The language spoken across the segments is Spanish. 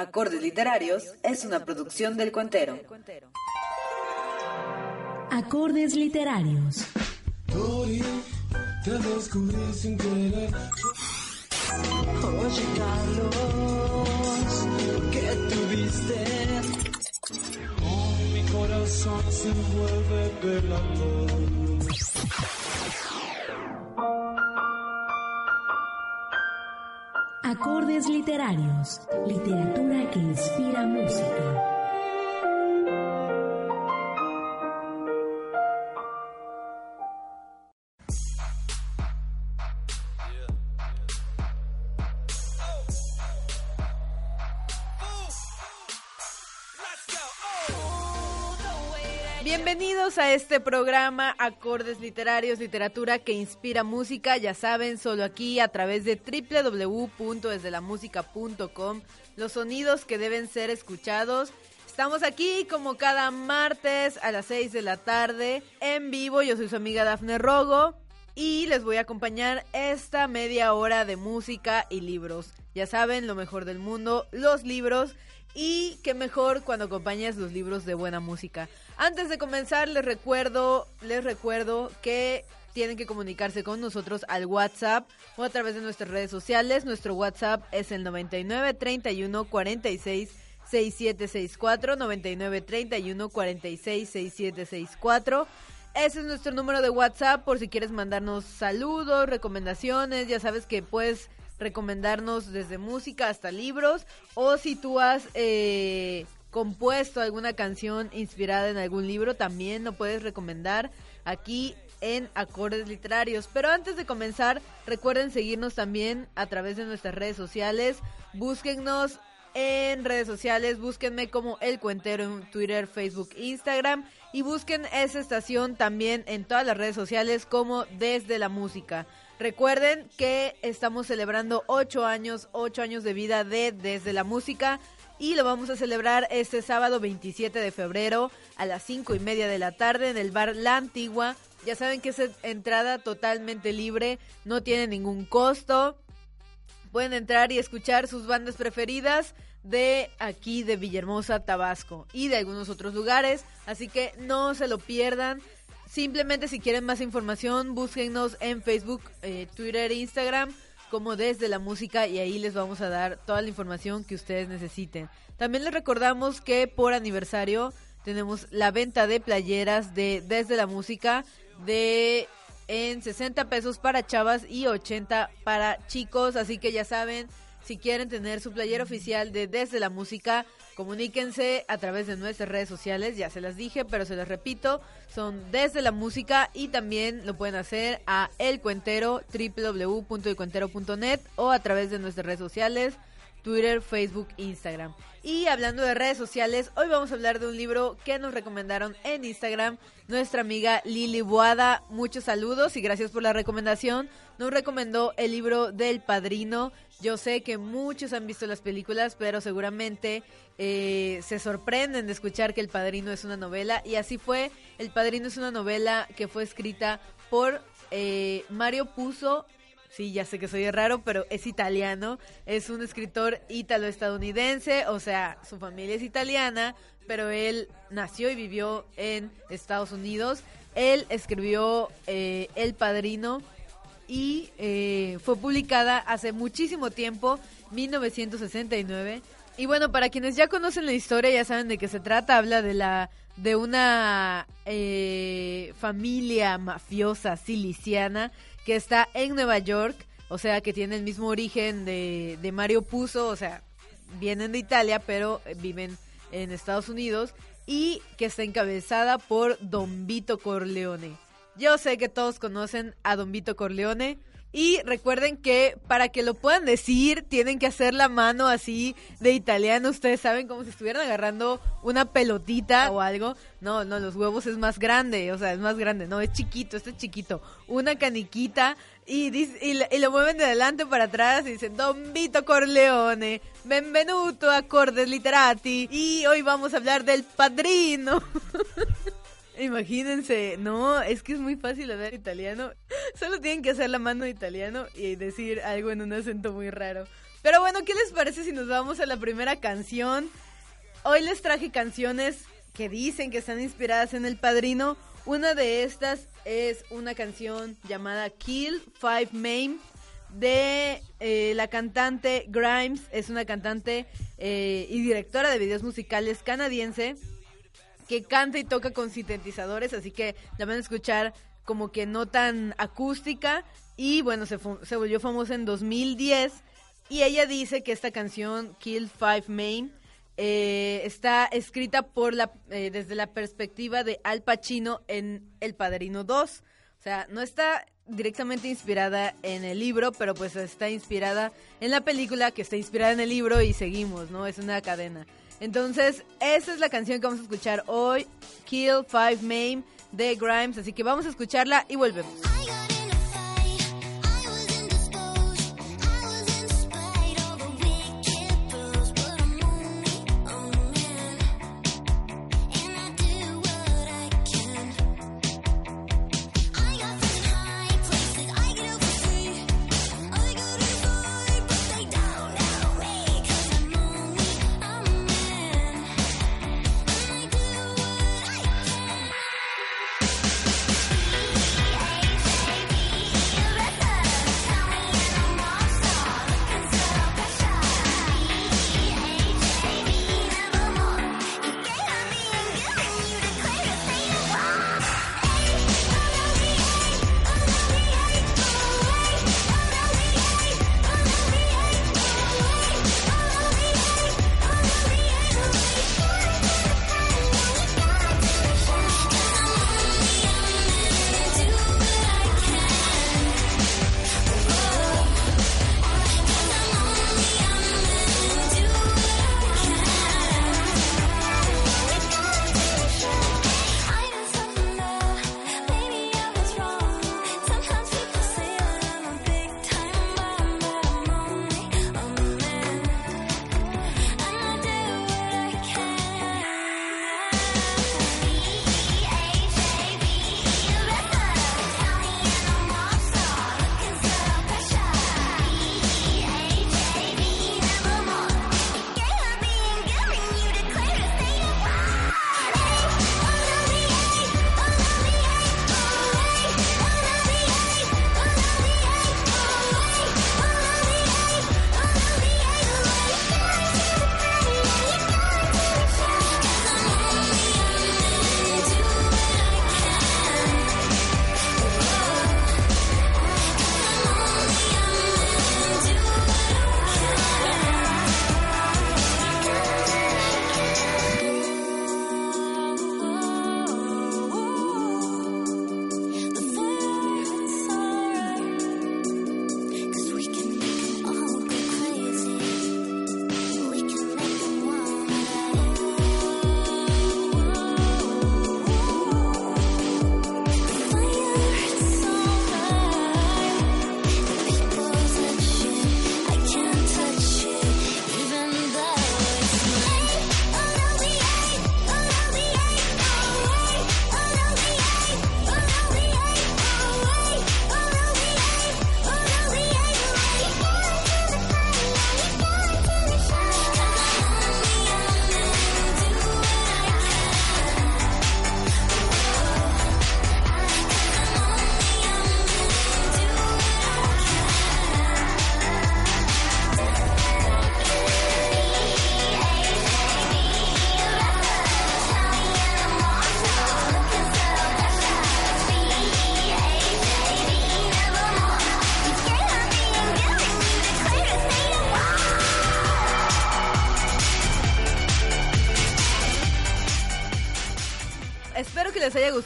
Acordes Literarios es una producción del Cuentero. Acordes Literarios. te descubrí sin querer. Oye, Carlos, ¿qué tuviste? Oh, mi corazón se envuelve velando. Acordes literarios, literatura que inspira música. Bienvenidos a este programa Acordes Literarios, literatura que inspira música. Ya saben, solo aquí a través de www.desdelamusica.com, los sonidos que deben ser escuchados. Estamos aquí como cada martes a las 6 de la tarde en vivo. Yo soy su amiga Dafne Rogo y les voy a acompañar esta media hora de música y libros. Ya saben, lo mejor del mundo, los libros. Y qué mejor cuando acompañas los libros de buena música. Antes de comenzar, les recuerdo, les recuerdo que tienen que comunicarse con nosotros al WhatsApp o a través de nuestras redes sociales. Nuestro WhatsApp es el 99 31 46 6764 99 31 46 6764. Ese es nuestro número de WhatsApp por si quieres mandarnos saludos, recomendaciones, ya sabes que puedes recomendarnos desde música hasta libros o si tú has eh, compuesto alguna canción inspirada en algún libro también lo puedes recomendar aquí en acordes literarios. Pero antes de comenzar, recuerden seguirnos también a través de nuestras redes sociales. Búsquennos en redes sociales, búsquenme como El Cuentero en Twitter, Facebook, Instagram y busquen esa estación también en todas las redes sociales como Desde la Música. Recuerden que estamos celebrando ocho años, ocho años de vida de Desde la Música y lo vamos a celebrar este sábado 27 de febrero a las cinco y media de la tarde en el bar La Antigua. Ya saben que es entrada totalmente libre, no tiene ningún costo. Pueden entrar y escuchar sus bandas preferidas de aquí de Villahermosa, Tabasco y de algunos otros lugares. Así que no se lo pierdan. Simplemente si quieren más información, búsquennos en Facebook, eh, Twitter e Instagram como desde la música y ahí les vamos a dar toda la información que ustedes necesiten. También les recordamos que por aniversario tenemos la venta de playeras de desde la música de en 60 pesos para chavas y 80 para chicos, así que ya saben, si quieren tener su playera oficial de Desde la Música, comuníquense a través de nuestras redes sociales, ya se las dije, pero se las repito, son Desde la Música y también lo pueden hacer a El Cuentero, www.elcuentero.net o a través de nuestras redes sociales, Twitter, Facebook, Instagram. Y hablando de redes sociales, hoy vamos a hablar de un libro que nos recomendaron en Instagram nuestra amiga Lili Boada. Muchos saludos y gracias por la recomendación. Nos recomendó el libro del Padrino. Yo sé que muchos han visto las películas, pero seguramente eh, se sorprenden de escuchar que El Padrino es una novela. Y así fue. El Padrino es una novela que fue escrita por eh, Mario Puzo Sí, ya sé que soy raro, pero es italiano. Es un escritor ítalo-estadounidense, o sea, su familia es italiana, pero él nació y vivió en Estados Unidos. Él escribió eh, El Padrino y eh, fue publicada hace muchísimo tiempo, 1969. Y bueno, para quienes ya conocen la historia, ya saben de qué se trata. Habla de la de una eh, familia mafiosa siliciana que está en Nueva York, o sea, que tiene el mismo origen de, de Mario Puzo, o sea, vienen de Italia, pero viven en Estados Unidos, y que está encabezada por Don Vito Corleone. Yo sé que todos conocen a Don Vito Corleone, Y recuerden que para que lo puedan decir, tienen que hacer la mano así de italiano. Ustedes saben como si estuvieran agarrando una pelotita o algo. No, no, los huevos es más grande, o sea, es más grande. No, es chiquito, este es chiquito. Una caniquita y, dice- y, lo mueven de adelante para atrás y dicen Don Vito Corleone, benvenuto a Cordes Literati y hoy vamos a hablar del padrino. Imagínense, no, es que es muy fácil hablar italiano. Solo tienen que hacer la mano de italiano y decir algo en un acento muy raro. Pero bueno, ¿qué les parece si nos vamos a la primera canción? Hoy les traje canciones que dicen que están inspiradas en El Padrino. Una de estas es una canción llamada Kill Five Maim de eh, la cantante Grimes. Es una cantante eh, y directora de videos musicales canadiense que canta y toca con sintetizadores, así que la van a escuchar como que no tan acústica y bueno, se, se volvió famosa en 2010 y ella dice que esta canción Kill Five Main eh, está escrita por la eh, desde la perspectiva de Al Pacino en El Padrino 2. O sea, no está directamente inspirada en el libro, pero pues está inspirada en la película que está inspirada en el libro y seguimos, ¿no? Es una cadena. Entonces, esa es la canción que vamos a escuchar hoy, Kill Five Maim de Grimes, así que vamos a escucharla y volvemos.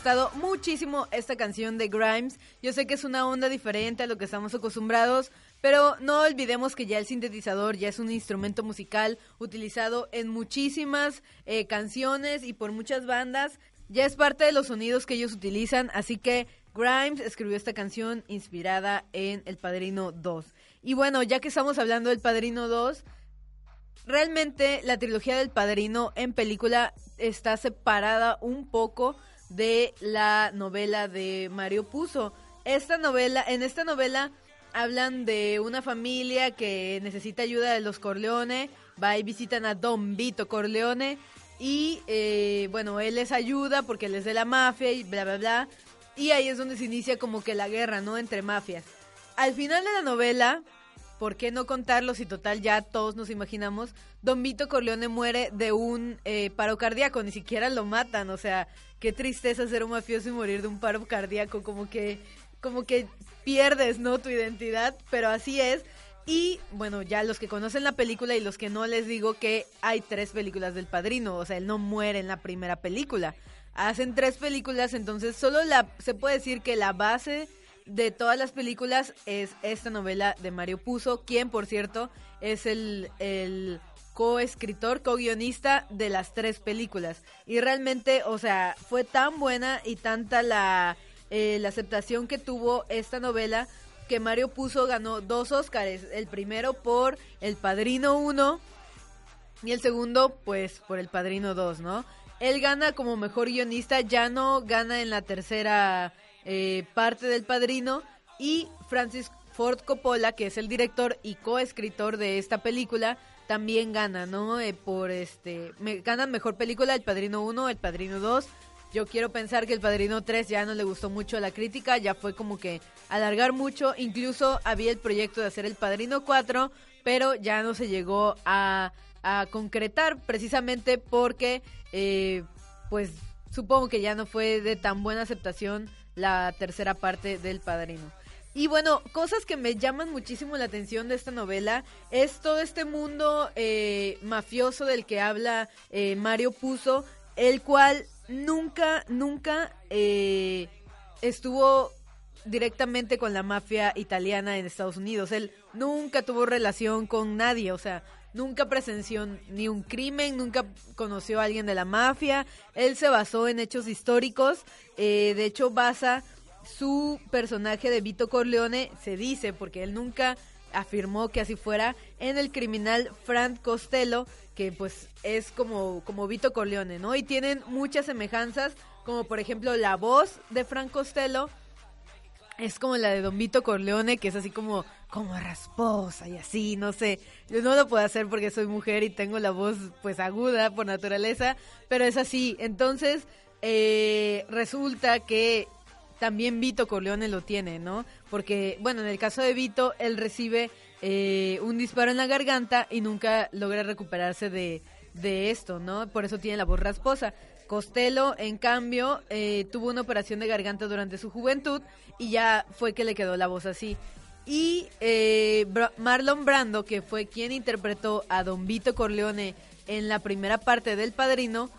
Gustado muchísimo esta canción de Grimes. Yo sé que es una onda diferente a lo que estamos acostumbrados, pero no olvidemos que ya el sintetizador ya es un instrumento musical utilizado en muchísimas eh, canciones y por muchas bandas. Ya es parte de los sonidos que ellos utilizan, así que Grimes escribió esta canción inspirada en El Padrino 2. Y bueno, ya que estamos hablando del Padrino 2, realmente la trilogía del Padrino en película está separada un poco de la novela de Mario Puzo. Esta novela, en esta novela hablan de una familia que necesita ayuda de los Corleone, va y visitan a Don Vito Corleone y eh, bueno, él les ayuda porque él es de la mafia y bla bla bla. Y ahí es donde se inicia como que la guerra, ¿no? Entre mafias. Al final de la novela, ¿por qué no contarlo si total ya todos nos imaginamos? Don Vito Corleone muere de un eh, paro cardíaco, ni siquiera lo matan, o sea, qué tristeza ser un mafioso y morir de un paro cardíaco, como que, como que pierdes, ¿no? Tu identidad, pero así es. Y bueno, ya los que conocen la película y los que no les digo que hay tres películas del padrino, o sea, él no muere en la primera película. Hacen tres películas, entonces solo la se puede decir que la base de todas las películas es esta novela de Mario Puzo, quien por cierto es el, el coescritor, co-guionista de las tres películas. Y realmente, o sea, fue tan buena y tanta la, eh, la aceptación que tuvo esta novela que Mario Puzo ganó dos Óscares. El primero por El Padrino 1 y el segundo, pues, por El Padrino 2, ¿no? Él gana como mejor guionista, ya no gana en la tercera eh, parte del Padrino. Y Francis Ford Coppola, que es el director y coescritor de esta película, también gana, ¿no? Eh, por este, me, ganan mejor película El Padrino 1, El Padrino 2. Yo quiero pensar que El Padrino 3 ya no le gustó mucho a la crítica, ya fue como que alargar mucho. Incluso había el proyecto de hacer El Padrino 4, pero ya no se llegó a, a concretar precisamente porque, eh, pues supongo que ya no fue de tan buena aceptación la tercera parte del Padrino. Y bueno, cosas que me llaman muchísimo la atención de esta novela es todo este mundo eh, mafioso del que habla eh, Mario Puzo, el cual nunca, nunca eh, estuvo directamente con la mafia italiana en Estados Unidos. Él nunca tuvo relación con nadie, o sea, nunca presenció ni un crimen, nunca conoció a alguien de la mafia. Él se basó en hechos históricos, eh, de hecho basa su personaje de Vito Corleone, se dice, porque él nunca afirmó que así fuera, en el criminal Frank Costello, que pues es como, como Vito Corleone, ¿no? Y tienen muchas semejanzas, como por ejemplo la voz de Frank Costello es como la de Don Vito Corleone, que es así como, como rasposa y así, no sé. Yo no lo puedo hacer porque soy mujer y tengo la voz pues aguda por naturaleza, pero es así. Entonces, eh, resulta que también Vito Corleone lo tiene, ¿no? Porque, bueno, en el caso de Vito, él recibe eh, un disparo en la garganta y nunca logra recuperarse de, de esto, ¿no? Por eso tiene la voz rasposa. Costello, en cambio, eh, tuvo una operación de garganta durante su juventud y ya fue que le quedó la voz así. Y eh, Marlon Brando, que fue quien interpretó a Don Vito Corleone en la primera parte del Padrino,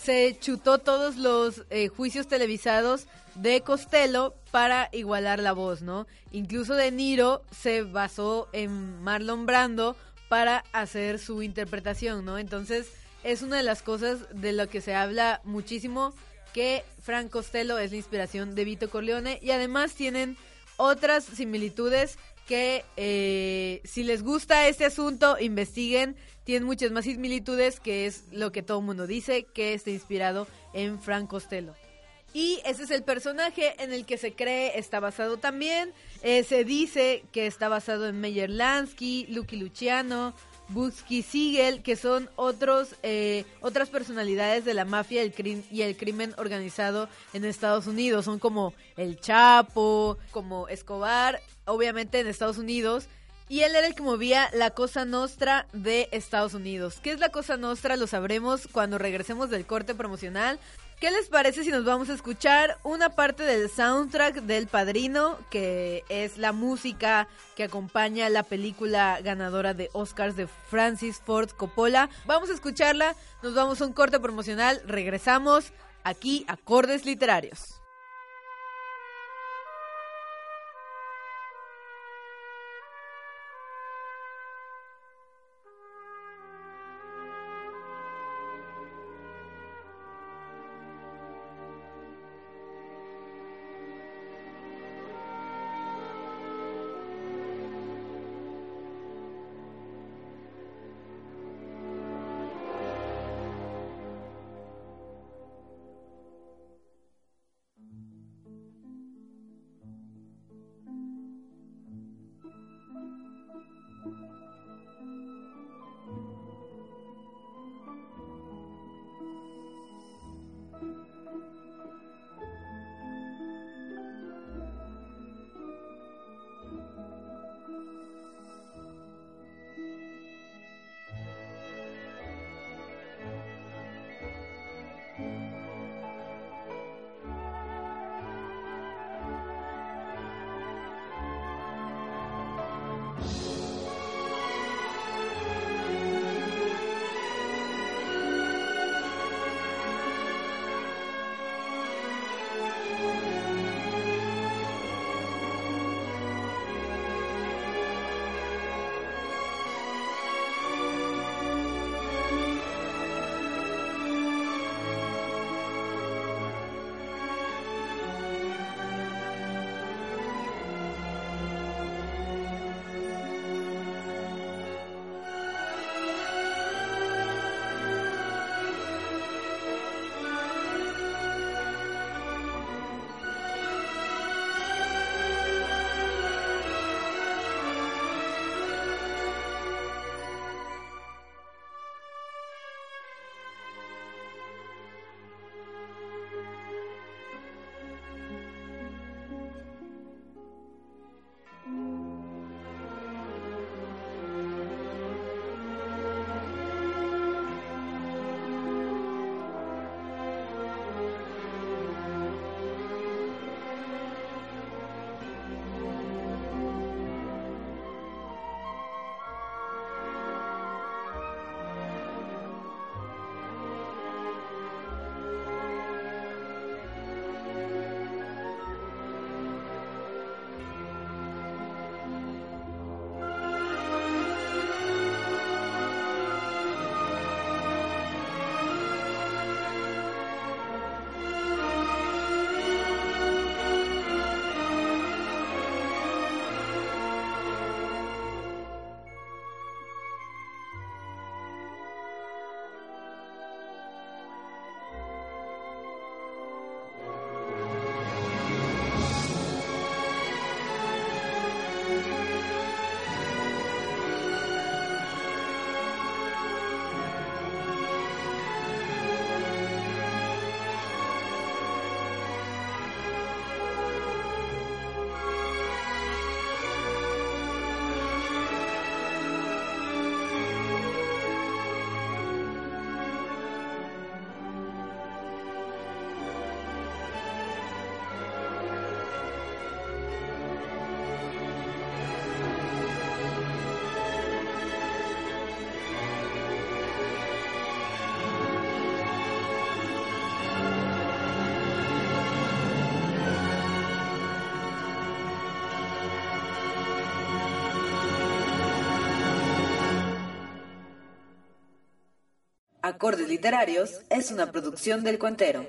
se chutó todos los eh, juicios televisados de Costello para igualar la voz, ¿no? Incluso De Niro se basó en Marlon Brando para hacer su interpretación, ¿no? Entonces es una de las cosas de lo que se habla muchísimo que Frank Costello es la inspiración de Vito Corleone y además tienen otras similitudes que eh, si les gusta este asunto investiguen tienen muchas más similitudes que es lo que todo el mundo dice que está inspirado en Frank Costello y ese es el personaje en el que se cree está basado también. Eh, se dice que está basado en Meyer Lansky, Lucky Luciano, Butsky Siegel, que son otros eh, otras personalidades de la mafia y el crimen organizado en Estados Unidos. Son como el Chapo, como Escobar, obviamente en Estados Unidos. Y él era el que movía la Cosa Nostra de Estados Unidos. ¿Qué es la Cosa Nostra? Lo sabremos cuando regresemos del corte promocional. ¿Qué les parece si nos vamos a escuchar una parte del soundtrack del Padrino, que es la música que acompaña la película ganadora de Oscars de Francis Ford Coppola? Vamos a escucharla, nos vamos a un corte promocional, regresamos aquí Acordes Literarios. Acordes Literarios es una producción del Cuentero.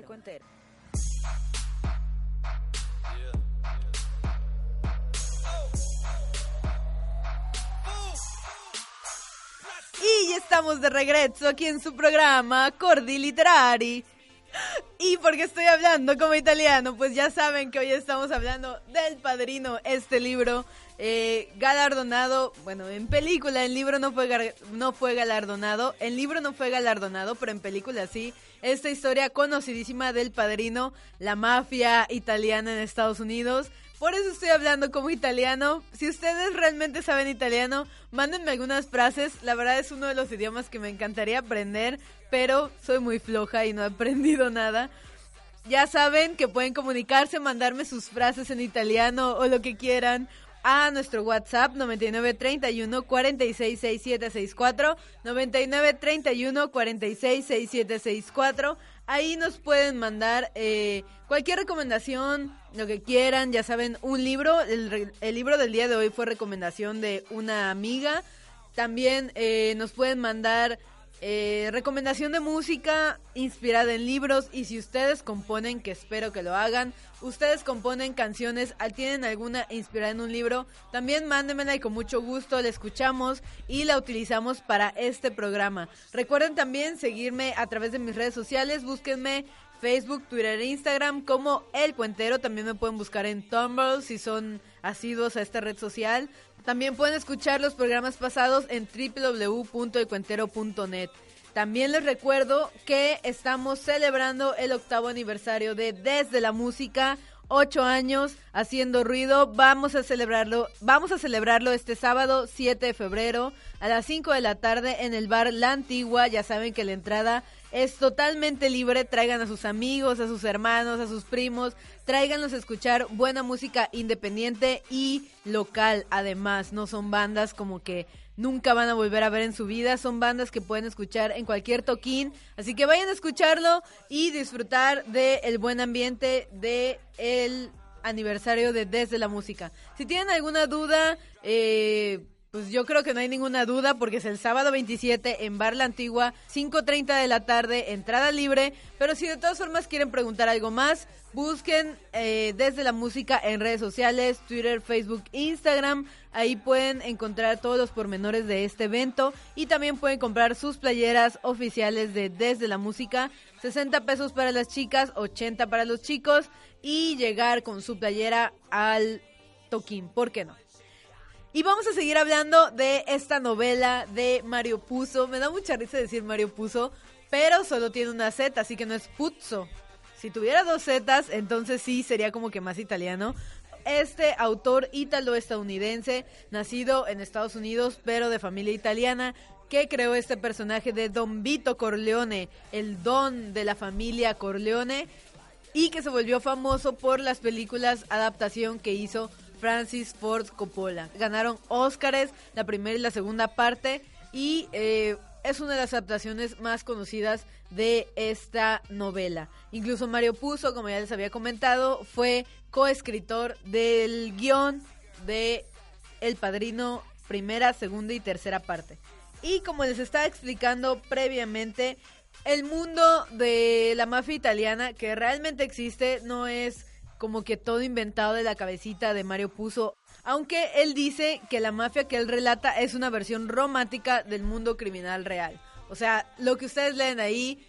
Y ya estamos de regreso aquí en su programa Cordi Literari. Y porque estoy hablando como italiano, pues ya saben que hoy estamos hablando del Padrino, este libro eh, galardonado, bueno, en película, el libro no fue, no fue galardonado, el libro no fue galardonado, pero en película sí. Esta historia conocidísima del Padrino, la mafia italiana en Estados Unidos. Por eso estoy hablando como italiano. Si ustedes realmente saben italiano, mándenme algunas frases. La verdad es uno de los idiomas que me encantaría aprender, pero soy muy floja y no he aprendido nada. Ya saben que pueden comunicarse, mandarme sus frases en italiano o lo que quieran a nuestro WhatsApp 9931 466764 9931 466764 Ahí nos pueden mandar eh, cualquier recomendación, lo que quieran, ya saben, un libro. El, el libro del día de hoy fue recomendación de una amiga. También eh, nos pueden mandar eh, recomendación de música inspirada en libros y si ustedes componen, que espero que lo hagan, ustedes componen canciones, tienen alguna inspirada en un libro, también mándenmela y con mucho gusto la escuchamos y la utilizamos para este programa. Recuerden también seguirme a través de mis redes sociales, búsquenme Facebook, Twitter e Instagram como El Cuentero. También me pueden buscar en Tumblr si son asiduos a esta red social. También pueden escuchar los programas pasados en www.elcuentero.net. También les recuerdo que estamos celebrando el octavo aniversario de Desde la Música. Ocho años haciendo ruido. Vamos a celebrarlo. Vamos a celebrarlo este sábado 7 de febrero a las 5 de la tarde en el bar La Antigua. Ya saben que la entrada es totalmente libre. Traigan a sus amigos, a sus hermanos, a sus primos. Tráiganlos a escuchar buena música independiente y local. Además, no son bandas como que nunca van a volver a ver en su vida. Son bandas que pueden escuchar en cualquier toquín. Así que vayan a escucharlo y disfrutar del buen ambiente de el aniversario de Desde la Música. Si tienen alguna duda, eh, pues yo creo que no hay ninguna duda porque es el sábado 27 en Bar La Antigua, 5.30 de la tarde, entrada libre. Pero si de todas formas quieren preguntar algo más, busquen eh, Desde la Música en redes sociales, Twitter, Facebook, Instagram. Ahí pueden encontrar todos los pormenores de este evento y también pueden comprar sus playeras oficiales de Desde la Música. 60 pesos para las chicas, 80 para los chicos y llegar con su playera al toquín, ¿por qué no? Y vamos a seguir hablando de esta novela de Mario Puzo. Me da mucha risa decir Mario Puzo, pero solo tiene una Z, así que no es Puzo. Si tuviera dos Zetas, entonces sí sería como que más italiano. Este autor ítalo-estadounidense, nacido en Estados Unidos, pero de familia italiana, que creó este personaje de Don Vito Corleone, el don de la familia Corleone, y que se volvió famoso por las películas adaptación que hizo Francis Ford Coppola. Ganaron Óscares, la primera y la segunda parte, y eh, es una de las adaptaciones más conocidas de esta novela. Incluso Mario Puzo, como ya les había comentado, fue coescritor del guion de El Padrino, primera, segunda y tercera parte. Y como les estaba explicando previamente, el mundo de la mafia italiana que realmente existe no es como que todo inventado de la cabecita de Mario Puzo, aunque él dice que la mafia que él relata es una versión romántica del mundo criminal real. O sea, lo que ustedes leen ahí,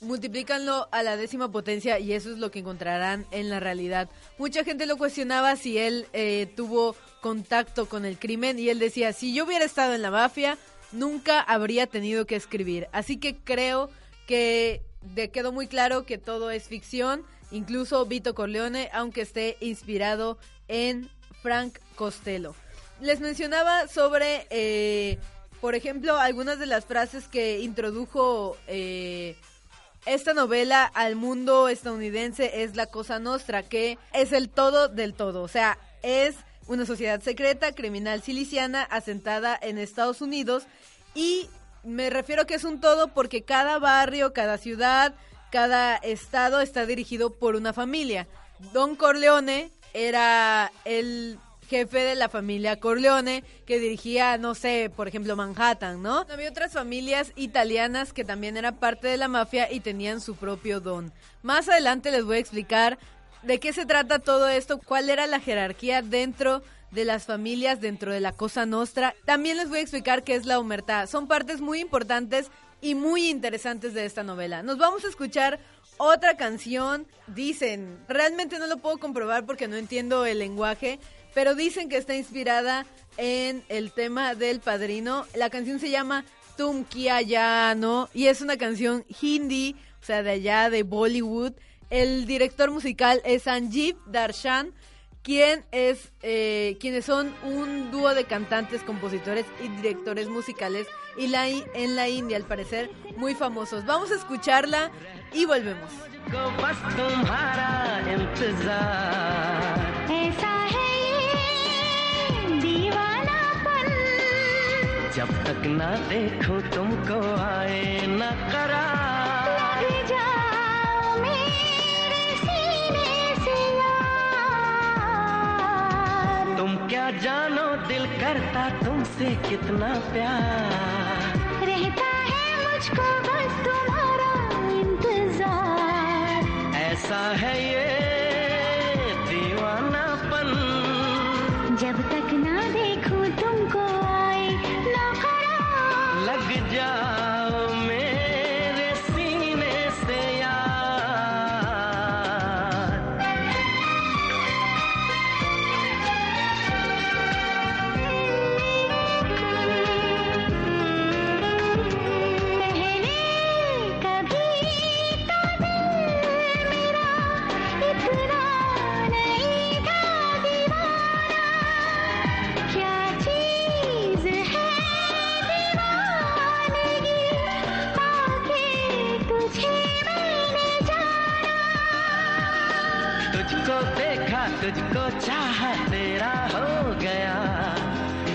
multiplícanlo a la décima potencia y eso es lo que encontrarán en la realidad. Mucha gente lo cuestionaba si él eh, tuvo contacto con el crimen y él decía, si yo hubiera estado en la mafia, nunca habría tenido que escribir. Así que creo que quedó muy claro que todo es ficción, incluso Vito Corleone, aunque esté inspirado en Frank Costello. Les mencionaba sobre, eh, por ejemplo, algunas de las frases que introdujo eh, esta novela al mundo estadounidense es la cosa nostra, que es el todo del todo. O sea, es una sociedad secreta, criminal siliciana, asentada en Estados Unidos. Y me refiero que es un todo porque cada barrio, cada ciudad, cada estado está dirigido por una familia. Don Corleone era el jefe de la familia Corleone que dirigía, no sé, por ejemplo, Manhattan, ¿no? Había otras familias italianas que también eran parte de la mafia y tenían su propio don. Más adelante les voy a explicar de qué se trata todo esto, cuál era la jerarquía dentro de las familias, dentro de la Cosa Nostra. También les voy a explicar qué es la humertad. Son partes muy importantes y muy interesantes de esta novela. Nos vamos a escuchar otra canción. Dicen, realmente no lo puedo comprobar porque no entiendo el lenguaje, pero dicen que está inspirada en el tema del padrino. La canción se llama Tum Kia No y es una canción hindi, o sea, de allá de Bollywood. El director musical es Sanjeev Darshan, quien es, eh, quienes son un dúo de cantantes, compositores y directores musicales y la, en la India, al parecer, muy famosos. Vamos a escucharla y volvemos. को बस तुम्हारा इंतजार ऐसा है ये दीवानापन जब तक ना देखो तुमको आए न करा जा जानो दिल करता तुमसे कितना प्यार। रहता है मुझको बस तुम्हारा इंतज़ार। ऐसा है ये तुझको देखा तुझको चाहा तेरा हो गया।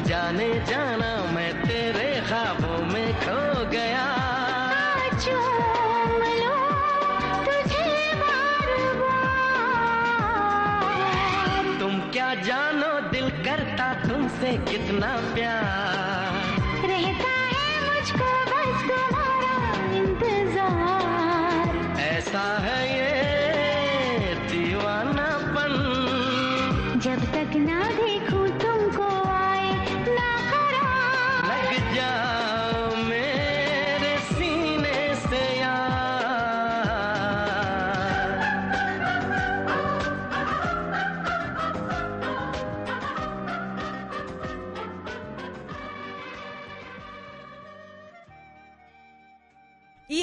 जाने जाना मैं तेरे ख्वाबों में खो गया। तुम क्या जानो दिल करता तुमसे कितना प्यार।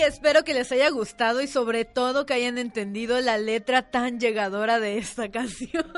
Espero que les haya gustado y sobre todo que hayan entendido la letra tan llegadora de esta canción.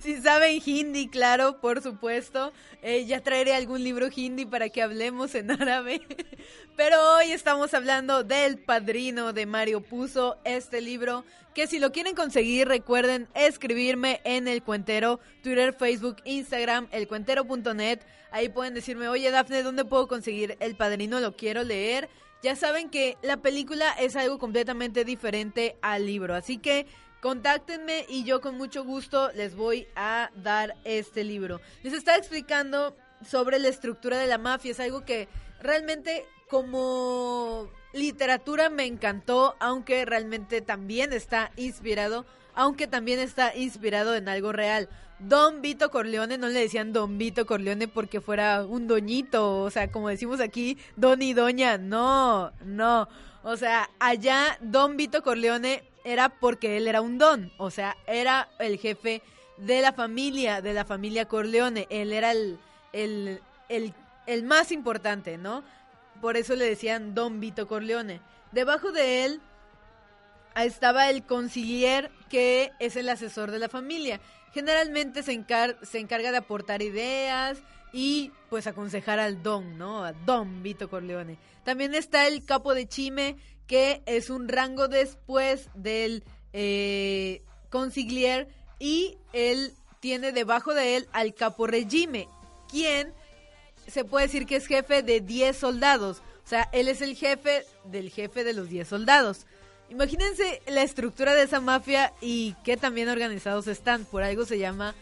si saben hindi, claro, por supuesto. Eh, ya traeré algún libro hindi para que hablemos en árabe. Pero hoy estamos hablando del Padrino de Mario Puzo, este libro que si lo quieren conseguir recuerden escribirme en el cuentero, Twitter, Facebook, Instagram, elcuentero.net. Ahí pueden decirme, oye Dafne, ¿dónde puedo conseguir El Padrino? Lo quiero leer. Ya saben que la película es algo completamente diferente al libro, así que contáctenme y yo con mucho gusto les voy a dar este libro. Les estaba explicando sobre la estructura de la mafia, es algo que realmente como literatura me encantó, aunque realmente también está inspirado, aunque también está inspirado en algo real. Don Vito Corleone, no le decían Don Vito Corleone porque fuera un doñito, o sea, como decimos aquí, Don y Doña, no, no. O sea, allá Don Vito Corleone era porque él era un don, o sea, era el jefe de la familia, de la familia Corleone, él era el, el, el, el más importante, ¿no? Por eso le decían Don Vito Corleone. Debajo de él estaba el concilier, que es el asesor de la familia. Generalmente se, encar- se encarga de aportar ideas y pues aconsejar al Don, ¿no? A Don Vito Corleone. También está el capo de Chime, que es un rango después del eh, y él tiene debajo de él al capo regime, quien se puede decir que es jefe de 10 soldados. O sea, él es el jefe del jefe de los 10 soldados. Imagínense la estructura de esa mafia y qué tan bien organizados están. Por algo se llama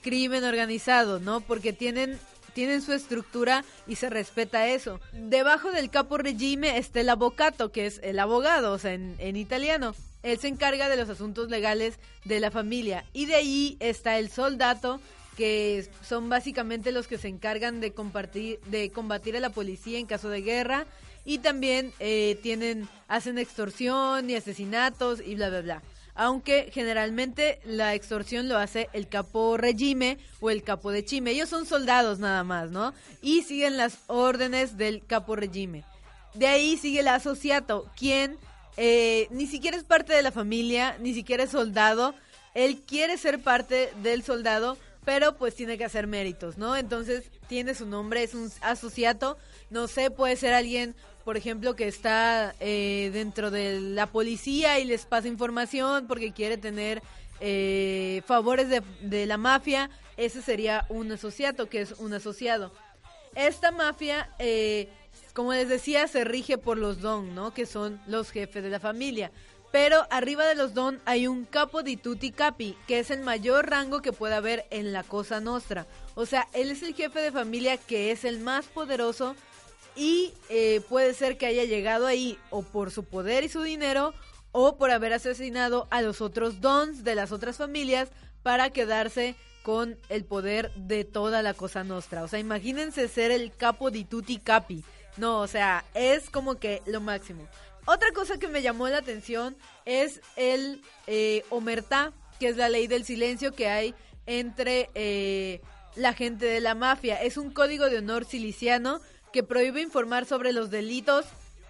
crimen organizado, ¿no? Porque tienen, tienen su estructura y se respeta eso. Debajo del capo regime está el abocato, que es el abogado, o sea, en, en italiano. Él se encarga de los asuntos legales de la familia. Y de ahí está el soldato, que son básicamente los que se encargan de compartir, de combatir a la policía en caso de guerra y también eh, tienen, hacen extorsión y asesinatos y bla bla bla. Aunque generalmente la extorsión lo hace el capo regime o el capo de chime. Ellos son soldados nada más, ¿no? Y siguen las órdenes del capo regime. De ahí sigue el asociato, quien eh, ni siquiera es parte de la familia, ni siquiera es soldado. Él quiere ser parte del soldado, pero pues tiene que hacer méritos, ¿no? Entonces tiene su nombre, es un asociato. No sé, puede ser alguien, por ejemplo, que está eh, dentro de la policía y les pasa información porque quiere tener eh, favores de, de la mafia. Ese sería un asociato, que es un asociado. Esta mafia, eh, como les decía, se rige por los don, ¿no? Que son los jefes de la familia. Pero arriba de los Don hay un capo di tutti capi, que es el mayor rango que puede haber en la Cosa Nostra. O sea, él es el jefe de familia que es el más poderoso y eh, puede ser que haya llegado ahí o por su poder y su dinero o por haber asesinado a los otros Dons de las otras familias para quedarse con el poder de toda la Cosa Nostra. O sea, imagínense ser el capo di tutti capi. No, o sea, es como que lo máximo. Otra cosa que me llamó la atención es el eh, omertá, que es la ley del silencio que hay entre eh, la gente de la mafia. Es un código de honor siliciano que prohíbe informar sobre los delitos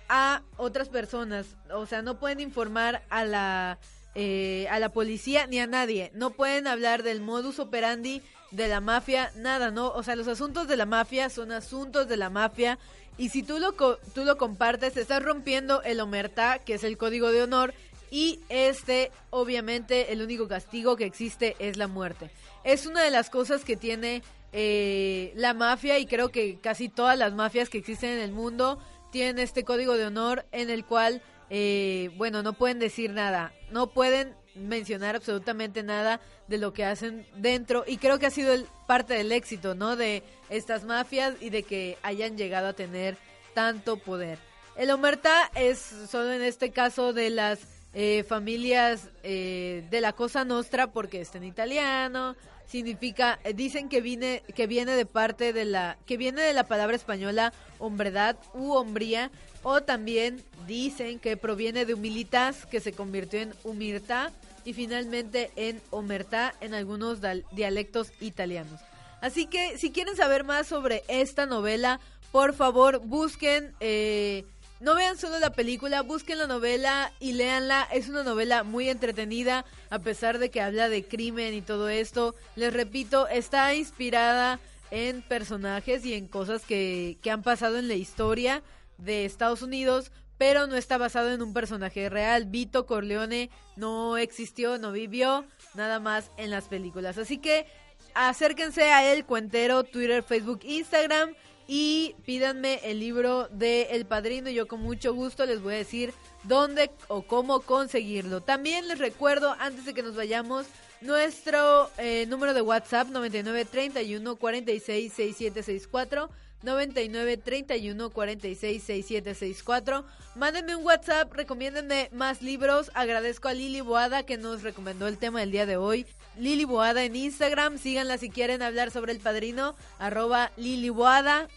a otras personas. O sea, no pueden informar a la, eh, a la policía ni a nadie. No pueden hablar del modus operandi de la mafia, nada, ¿no? O sea, los asuntos de la mafia son asuntos de la mafia. Y si tú lo, co- tú lo compartes, estás rompiendo el omertá, que es el código de honor. Y este, obviamente, el único castigo que existe es la muerte. Es una de las cosas que tiene eh, la mafia y creo que casi todas las mafias que existen en el mundo tienen este código de honor en el cual, eh, bueno, no pueden decir nada, no pueden mencionar absolutamente nada de lo que hacen dentro y creo que ha sido el- parte del éxito, ¿no? De estas mafias y de que hayan llegado a tener tanto poder. El omertá es solo en este caso de las eh, familias eh, de la Cosa Nostra porque está en italiano, significa eh, dicen que viene que viene de parte de la que viene de la palabra española hombredad u hombría o también dicen que proviene de humilitas que se convirtió en humirtá y finalmente en omertá en algunos dialectos italianos. Así que si quieren saber más sobre esta novela, por favor busquen, eh, no vean solo la película, busquen la novela y léanla. Es una novela muy entretenida, a pesar de que habla de crimen y todo esto. Les repito, está inspirada en personajes y en cosas que, que han pasado en la historia de Estados Unidos, pero no está basado en un personaje real. Vito Corleone no existió, no vivió, nada más en las películas. Así que acérquense a El Cuentero, Twitter, Facebook, Instagram y pídanme el libro de El Padrino. Yo con mucho gusto les voy a decir dónde o cómo conseguirlo. También les recuerdo, antes de que nos vayamos, nuestro eh, número de WhatsApp 99 31 46 6764. 99 31 46 6764. Mándenme un WhatsApp, recomiéndenme más libros. Agradezco a Lili Boada que nos recomendó el tema del día de hoy. Lili Boada en Instagram. Síganla si quieren hablar sobre el padrino. Arroba Lili Boada.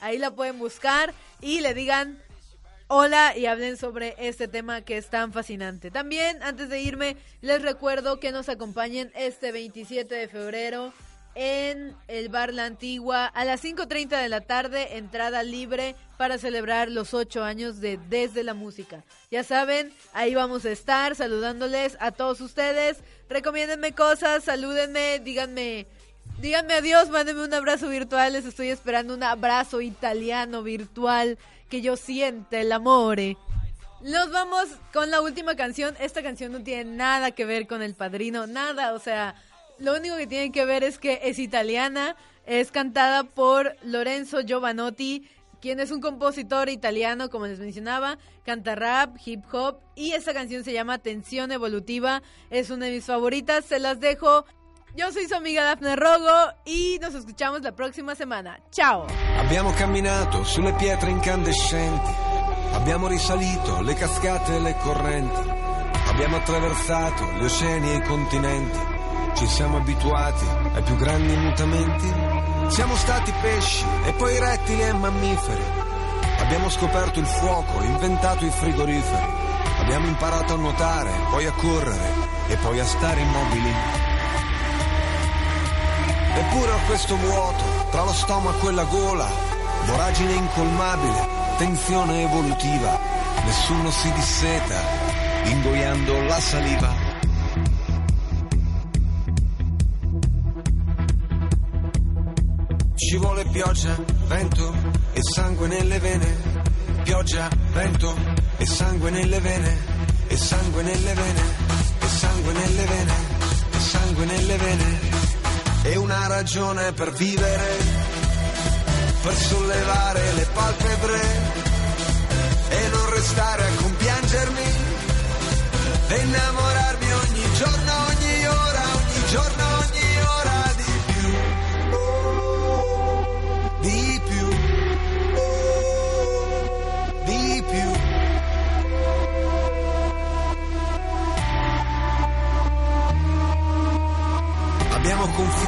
Ahí la pueden buscar y le digan hola y hablen sobre este tema que es tan fascinante. También, antes de irme, les recuerdo que nos acompañen este 27 de febrero en el Bar La Antigua a las 5.30 de la tarde, entrada libre para celebrar los ocho años de Desde la Música. Ya saben, ahí vamos a estar saludándoles a todos ustedes. Recomiéndenme cosas, salúdenme, díganme, díganme adiós, mándenme un abrazo virtual. Les estoy esperando un abrazo italiano virtual que yo siente el amore. Nos vamos con la última canción. Esta canción no tiene nada que ver con el padrino, nada, o sea, lo único que tiene que ver es que es italiana, es cantada por Lorenzo Giovanotti, quien es un compositor italiano, como les mencionaba, canta rap, hip hop, y esta canción se llama Tensión Evolutiva, es una de mis favoritas, se las dejo. Yo soy su amiga Dafne Rogo y nos escuchamos la próxima semana. Chao. Abbiamo camminato sulle pietre incandescenti, abbiamo risalito le cascate e le correnti, abbiamo attraversato gli oceani e i continenti, ci siamo abituati ai più grandi mutamenti, siamo stati pesci e poi rettili e mammiferi, abbiamo scoperto il fuoco, inventato i frigoriferi, abbiamo imparato a nuotare, poi a correre e poi a stare immobili. Eppure ho questo vuoto tra lo stomaco e la gola, voragine incolmabile, tensione evolutiva, nessuno si disseta, ingoiando la saliva. Ci vuole pioggia, vento e sangue nelle vene, pioggia, vento e sangue nelle vene, e sangue nelle vene, e sangue nelle vene, e sangue nelle vene. E una ragione per vivere, per sollevare le palpebre e non restare a compiangermi e innamorarmi ogni giorno,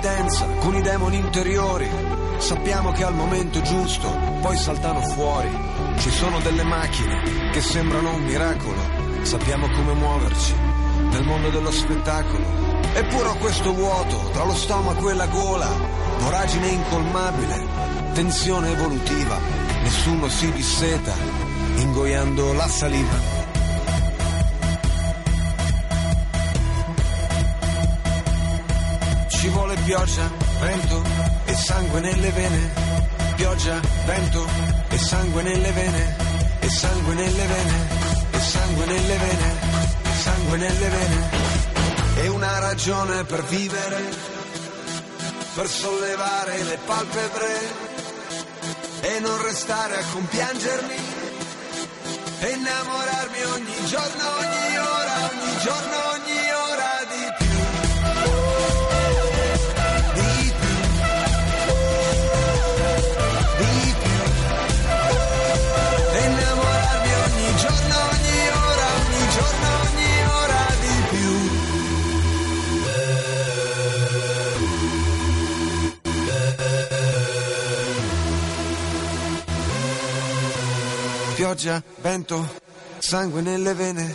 confidenza con i demoni interiori. Sappiamo che al momento giusto poi saltano fuori. Ci sono delle macchine che sembrano un miracolo. Sappiamo come muoverci nel mondo dello spettacolo. Eppure ho questo vuoto tra lo stomaco e la gola. Voragine incolmabile, tensione evolutiva. Nessuno si disseta ingoiando la saliva. Pioggia, vento e sangue nelle vene. Pioggia, vento e sangue nelle vene. E sangue nelle vene. E sangue nelle vene. E sangue nelle vene. E una ragione per vivere. Per sollevare le palpebre. E non restare a compiangermi. E innamorarmi ogni giorno, ogni ora, ogni giorno, Pioggia, vento, sangue nelle vene.